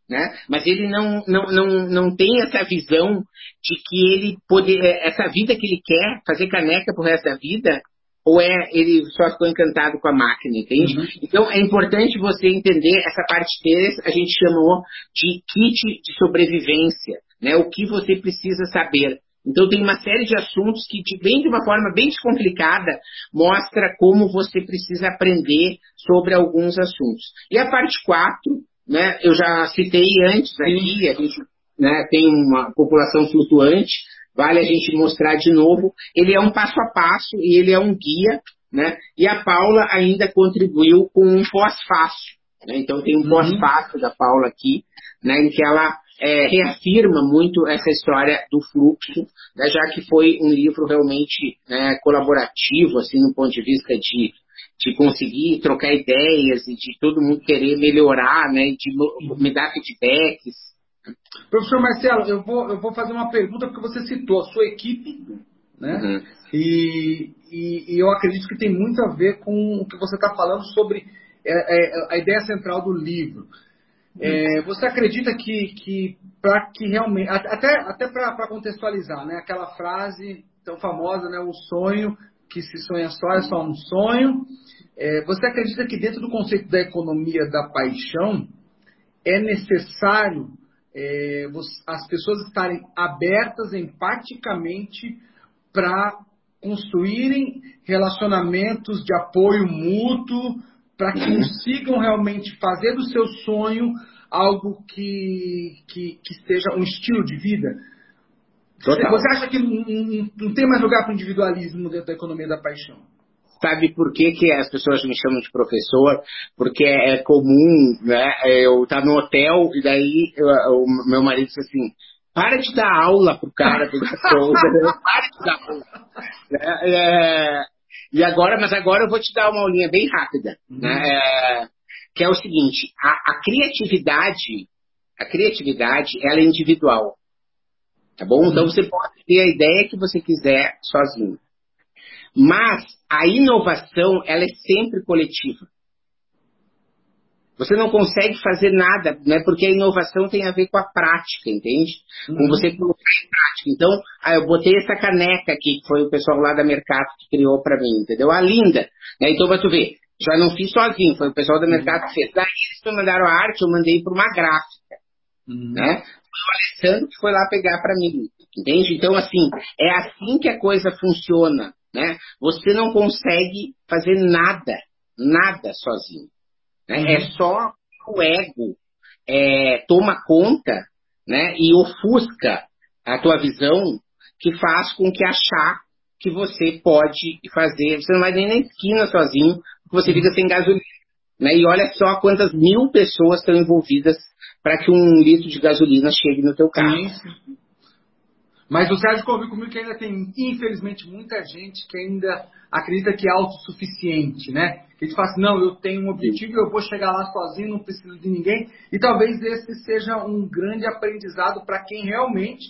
Né? Mas ele não, não, não, não tem essa visão de que ele poder, é, essa vida que ele quer, fazer caneca pro resto da vida, ou é ele só ficou encantado com a máquina, entende? Uhum. Então é importante você entender essa parte 3, a gente chamou de kit de sobrevivência, né? O que você precisa saber. Então tem uma série de assuntos que, bem de uma forma bem descomplicada, mostra como você precisa aprender sobre alguns assuntos. E a parte 4, né, eu já citei antes aqui, a gente né, tem uma população flutuante, vale a gente mostrar de novo. Ele é um passo a passo e ele é um guia, né? E a Paula ainda contribuiu com um pós-fácil. Né? Então tem um uhum. pós-fácil da Paula aqui, né, em que ela é, reafirma muito essa história do fluxo, né, já que foi um livro realmente né, colaborativo, assim, no ponto de vista de, de conseguir trocar ideias e de todo mundo querer melhorar, né, de me dar feedbacks. Professor Marcelo, eu vou, eu vou fazer uma pergunta porque você citou a sua equipe, né? Uhum. E, e, e, eu acredito que tem muito a ver com o que você está falando sobre é, é, a ideia central do livro. É, você acredita que, que para que realmente, até, até para contextualizar, né, aquela frase tão famosa, né, o sonho que se sonha só é só um sonho. É, você acredita que dentro do conceito da economia da paixão é necessário é, as pessoas estarem abertas empaticamente para construírem relacionamentos de apoio mútuo, para que uhum. consigam realmente fazer do seu sonho algo que, que, que seja um estilo de vida. Total. Você acha que não, não tem mais lugar para o individualismo dentro da economia da paixão? Sabe por que, que as pessoas me chamam de professor? Porque é comum, né? Eu estar tá no hotel e daí eu, o meu marido disse assim, para de dar aula pro cara do para de dar aula. É, é, e agora, mas agora eu vou te dar uma aulinha bem rápida, uhum. né? É, que é o seguinte: a, a, criatividade, a criatividade, ela é individual, tá bom? Então, uhum. Então você pode ter a ideia que você quiser sozinho, mas a inovação, ela é sempre coletiva. Você não consegue fazer nada, né? Porque a inovação tem a ver com a prática, entende? Uhum. Com você colocar em prática. Então, ah, eu botei essa caneca aqui, que foi o pessoal lá da Mercado que criou para mim, entendeu? A linda. Né? Então, vai tu ver, já não fiz sozinho, foi o pessoal da Mercado que fez. Daí eles me mandaram a arte, eu mandei para uma gráfica, uhum. né? Foi o Alessandro que foi lá pegar para mim, entende? Então, assim, é assim que a coisa funciona, né? Você não consegue fazer nada, nada sozinho. Né? Uhum. É só o ego é, toma conta né, e ofusca a tua visão que faz com que achar que você pode fazer. Você não vai nem na esquina sozinho, porque você fica sem gasolina. Né? E olha só quantas mil pessoas estão envolvidas para que um litro de gasolina chegue no teu carro. Sim. Mas o Sérgio convive comigo que ainda tem, infelizmente, muita gente que ainda acredita que é autossuficiente, né? Que ele fala assim, não, eu tenho um objetivo, eu vou chegar lá sozinho, não preciso de ninguém. E talvez esse seja um grande aprendizado para quem realmente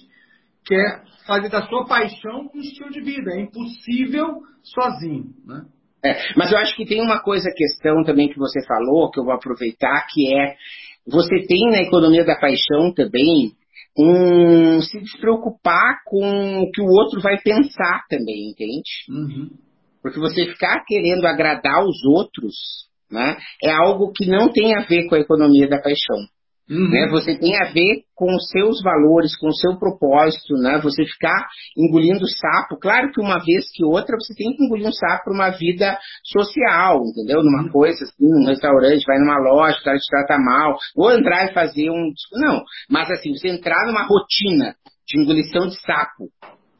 quer fazer da sua paixão um estilo de vida. É impossível sozinho, né? É, mas eu acho que tem uma coisa, questão também que você falou, que eu vou aproveitar, que é você tem na economia da paixão também um se despreocupar com o que o outro vai pensar também, entende? Uhum. Porque você ficar querendo agradar os outros né, é algo que não tem a ver com a economia da paixão. Uhum. Né? Você tem a ver com os seus valores, com o seu propósito, né? Você ficar engolindo sapo. Claro que uma vez que outra você tem que engolir um sapo para uma vida social, entendeu? Numa Uhum. coisa assim, num restaurante, vai numa loja, o cara te trata mal, ou entrar e fazer um. Não, mas assim, você entrar numa rotina de engolição de sapo,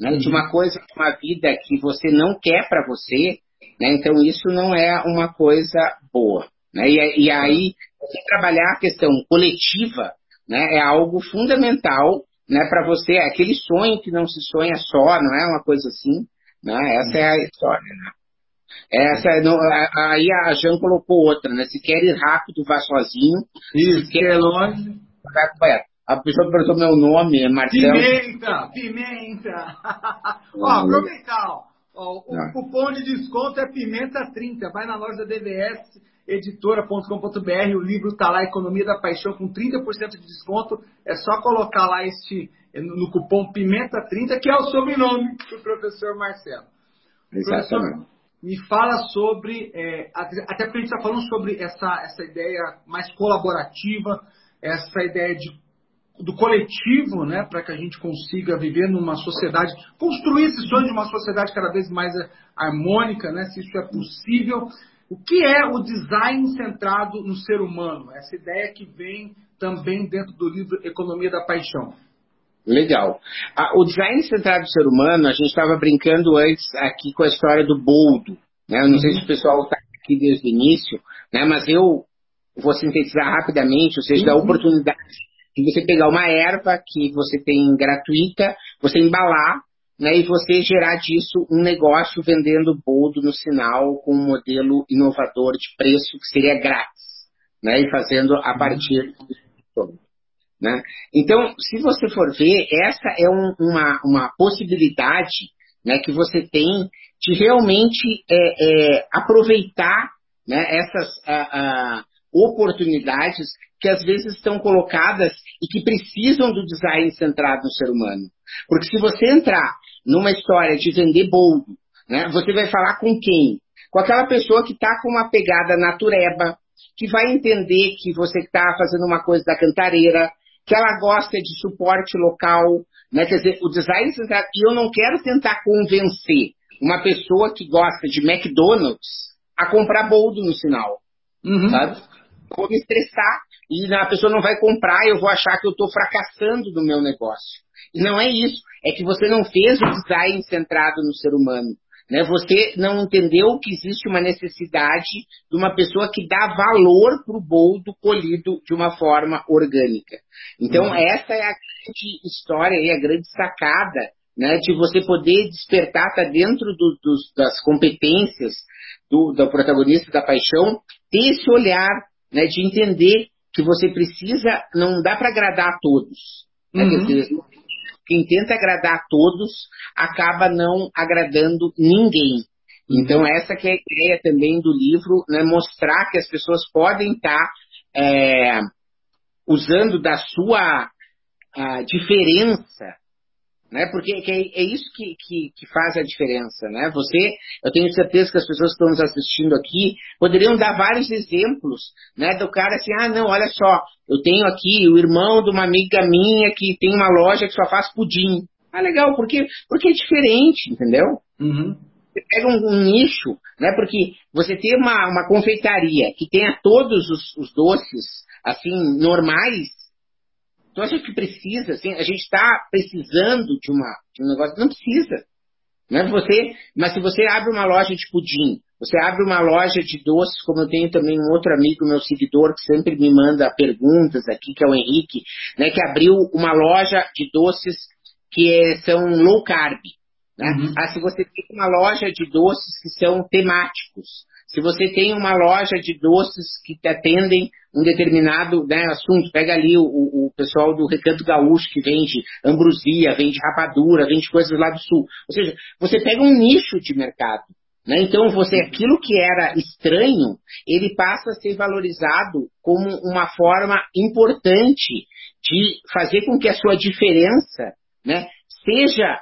né? De uma coisa, uma vida que você não quer para você, né? Então isso não é uma coisa boa. Né? E, e aí, trabalhar a questão coletiva né, é algo fundamental né, para você, é aquele sonho que não se sonha só, não é uma coisa assim. Né? Essa é a história. Né? Essa, é a- aí a Jean colocou outra, né? Se quer ir rápido, vá sozinho. Isso, que é longe. Vai. A pessoa perguntou meu nome, Marcelo. Pimenta, pimenta. ó, aproveitar, ó. O Não. cupom de desconto é Pimenta30. Vai na loja DVS, editora.com.br. O livro tá lá, Economia da Paixão, com 30% de desconto. É só colocar lá este no cupom Pimenta30, que é o sobrenome do professor Marcelo. Exatamente. Professor, me fala sobre, é, até até porque a gente está falando sobre essa, essa ideia mais colaborativa, essa ideia de, do coletivo, né, para que a gente consiga viver numa sociedade, construir esse sonho de uma sociedade cada vez mais harmônica, né, se isso é possível. O que é o design centrado no ser humano? Essa ideia que vem também dentro do livro Economia da Paixão. Legal. O design centrado no ser humano, a gente estava brincando antes aqui com a história do boldo. Né? Eu não sei se o pessoal está aqui desde o início, né? mas eu vou sintetizar rapidamente, ou seja, da oportunidade de você pegar uma erva que você tem gratuita, você embalar né, e você gerar disso um negócio vendendo boldo no sinal com um modelo inovador de preço que seria grátis, né, e fazendo a partir do né? Então, se você for ver, essa é um, uma, uma possibilidade né, que você tem de realmente é, é, aproveitar né, essas ah, ah, oportunidades que às vezes estão colocadas e que precisam do design centrado no ser humano. Porque se você entrar numa história de vender boldo, né, você vai falar com quem? Com aquela pessoa que está com uma pegada natureba, que vai entender que você está fazendo uma coisa da cantareira, que ela gosta de suporte local, né? Quer dizer, o design centrado. E eu não quero tentar convencer uma pessoa que gosta de McDonald's a comprar boldo no sinal, Uhum. sabe? Vou me estressar e a pessoa não vai comprar e eu vou achar que eu estou fracassando no meu negócio. E não é isso. É que você não fez o design centrado no ser humano. Né? Você não entendeu que existe uma necessidade de uma pessoa que dá valor para o boldo colhido de uma forma orgânica. Então, Uhum. essa é a grande história e a grande sacada né, de você poder despertar, tá dentro do- dos- das competências do, do protagonista da paixão, ter esse olhar né, de entender que você precisa, não dá para agradar a todos. né? Uhum. Quem tenta agradar a todos acaba não agradando ninguém. Então essa que é a ideia também do livro, né, mostrar que as pessoas podem estar é, usando da sua ah, diferença, né, porque que é, é isso que, que, que faz a diferença, né? Você, eu tenho certeza que as pessoas que estão nos assistindo aqui poderiam dar vários exemplos, né, do cara assim, ah, não, olha só, eu tenho aqui o irmão de uma amiga minha que tem uma loja que só faz pudim. Ah, legal, porque, porque é diferente, entendeu? Uhum. Você pega um, um nicho, né? Porque você tem uma, uma confeitaria que tenha todos os, os doces, assim, normais, tu acha que precisa, assim, a gente está precisando de, uma, de um negócio, não precisa. Né? Você, mas se você abre uma loja de pudim, Você abre uma loja de doces, como eu tenho também um outro amigo, meu seguidor, que sempre me manda perguntas aqui, que é o Henrique, né, que abriu uma loja de doces que é, são low carb. Né? Uhum. Ah, se você tem uma loja de doces que são temáticos, se você tem uma loja de doces que atendem um determinado né, assunto, pega ali o, o, pessoal do Recanto Gaúcho que vende ambrosia, vende rapadura, vende coisas lá do sul. Ou seja, você pega um nicho de mercado. Né? Então, você, aquilo que era estranho, ele passa a ser valorizado como uma forma importante de fazer com que a sua diferença né, seja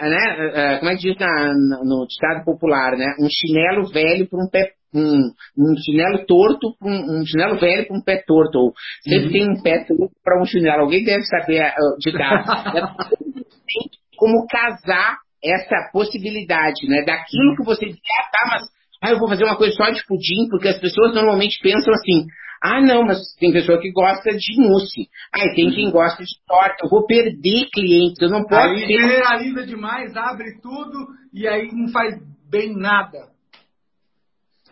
né, é, como é que diz na, no ditado popular, né? Um chinelo velho para um pé um, um chinelo torto para um, um, chinelo velho para um pé torto. Ou sempre uhum. tem um pé torto para um chinelo. Alguém deve saber uh, ditado. Né? como casar essa possibilidade, né? Daquilo que você diz, ah, tá, mas ah, eu vou fazer uma coisa só de pudim, porque as pessoas normalmente pensam assim, ah, não, mas tem pessoa que gosta de mousse. Ah, tem quem gosta de torta. Eu vou perder clientes, eu não posso aí generaliza demais, abre tudo e aí não faz bem nada.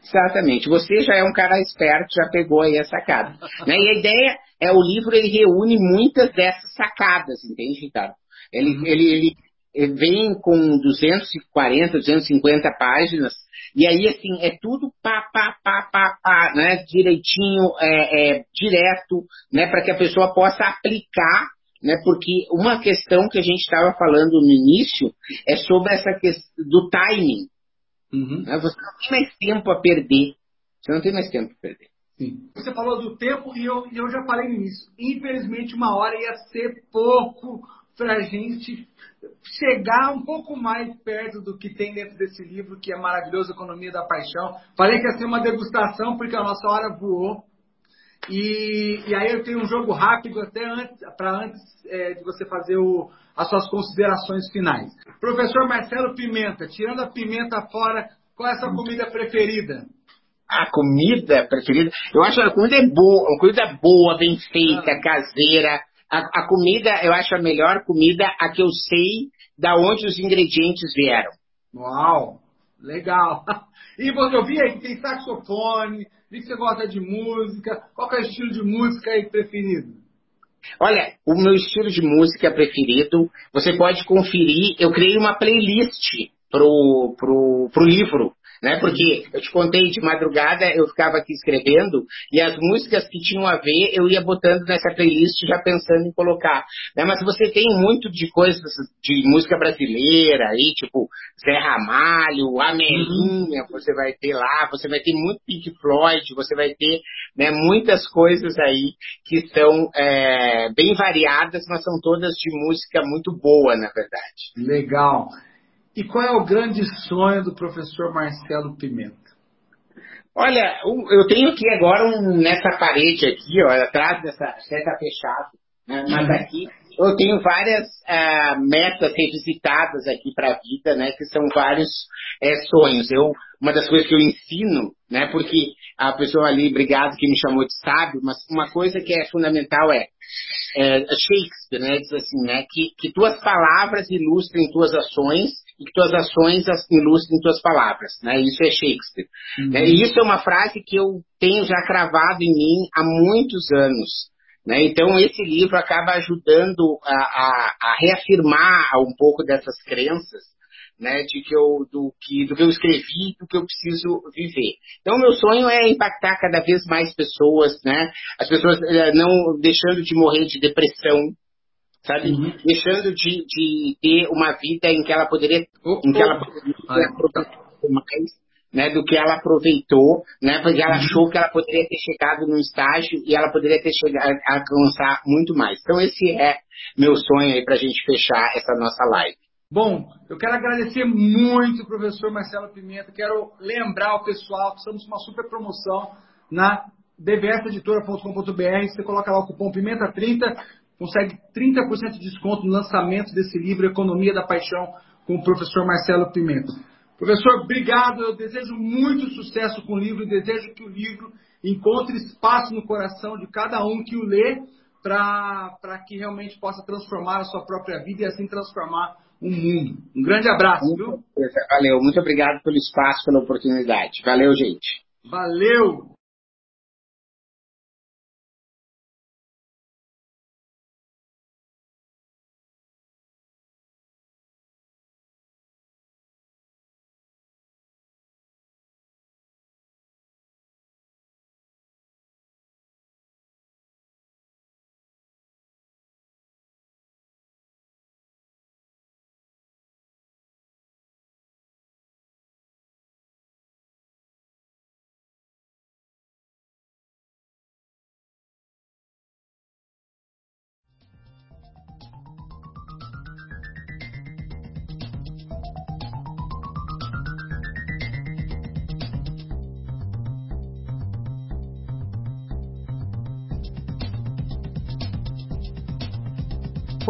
Exatamente. Você já é um cara esperto, já pegou aí a sacada. né? E a ideia é o livro ele reúne muitas dessas sacadas, entende, Ricardo? Ele, uhum. ele, ele, ele vem com 240, 250 páginas e aí, assim, é tudo pá, pá, pá, pá, pá, né? Direitinho, é, é direto, né? Para que a pessoa possa aplicar, né? Porque uma questão que a gente estava falando no início é sobre essa questão do timing. Uhum. Né? Você não tem mais tempo a perder. Você não tem mais tempo a perder. Sim. Você falou do tempo e eu, eu já falei nisso. Infelizmente, uma hora ia ser pouco para a gente chegar um pouco mais perto do que tem dentro desse livro, que é maravilhoso, Economia da Paixão. Falei que ia ser uma degustação, porque a nossa hora voou. E, e aí eu tenho um jogo rápido até antes, para antes é, de você fazer o, as suas considerações finais. Professor Marcelo Pimenta, tirando a pimenta fora, qual é a sua comida preferida? A comida preferida? Eu acho que a comida é boa, uma comida boa, bem feita, ah. caseira, a, a, comida, eu acho a melhor comida a que eu sei da onde os ingredientes vieram. Uau, legal. E você, eu vi aí que tem saxofone, vi que você gosta de música. Qual é o estilo de música aí preferido? Olha, o meu estilo de música preferido, você pode conferir, eu criei uma playlist pro, pro, pro livro né? Porque eu te contei de madrugada, eu ficava aqui escrevendo e as músicas que tinham a ver, eu ia botando nessa playlist já pensando em colocar. Né? Mas você tem muito de coisas de música brasileira aí, tipo Zé Ramalho, Amelinha, você vai ter lá, você vai ter muito Pink Floyd, você vai ter né, muitas coisas aí que são é, bem variadas, mas são todas de música muito boa, na verdade. Legal. E qual é o grande sonho do professor Marcelo Pimenta? Olha, eu tenho aqui agora um, nessa parede aqui, ó, atrás dessa, seta fechada, né, mas uhum. aqui eu tenho várias uh, metas revisitadas aqui para a vida, né, que são vários é, sonhos. Eu, uma das coisas que eu ensino, né, porque a pessoa ali, obrigado que me chamou de sábio, mas uma coisa que é fundamental é, é Shakespeare, né, diz assim, né, que, que tuas palavras ilustrem tuas ações e que tuas ações ilustrem tuas palavras, né? Isso é Shakespeare. Uhum. Né? E isso é uma frase que eu tenho já cravado em mim há muitos anos. Né? Então esse livro acaba ajudando a, a, a reafirmar um pouco dessas crenças, né? De que eu do que do que eu escrevi, do que eu preciso viver. Então meu sonho é impactar cada vez mais pessoas, né? As pessoas eh, não deixando de morrer de depressão, sabe? Uhum. Deixando de, de, ter uma vida em que ela poderia, oh, em que ela poderia aproveitar mais, né, do que ela aproveitou, né, porque ela uhum. achou que ela poderia ter chegado num estágio e ela poderia ter chegado a alcançar muito mais. Então esse é meu sonho aí para a gente fechar essa nossa live. Bom, eu quero agradecer muito, professor Marcelo Pimenta. Quero lembrar o pessoal que estamos com uma super promoção na dbseditora.com.br. Você coloca lá o cupom Pimenta30, consegue 30% de desconto no lançamento desse livro Economia da Paixão com o professor Marcelo Pimenta. Professor, obrigado. Eu desejo muito sucesso com o livro e desejo que o livro encontre espaço no coração de cada um que o lê para que realmente possa transformar a sua própria vida e assim transformar o mundo. Um grande abraço, viu? Valeu, muito obrigado pelo espaço, pela oportunidade. Valeu, gente. Valeu!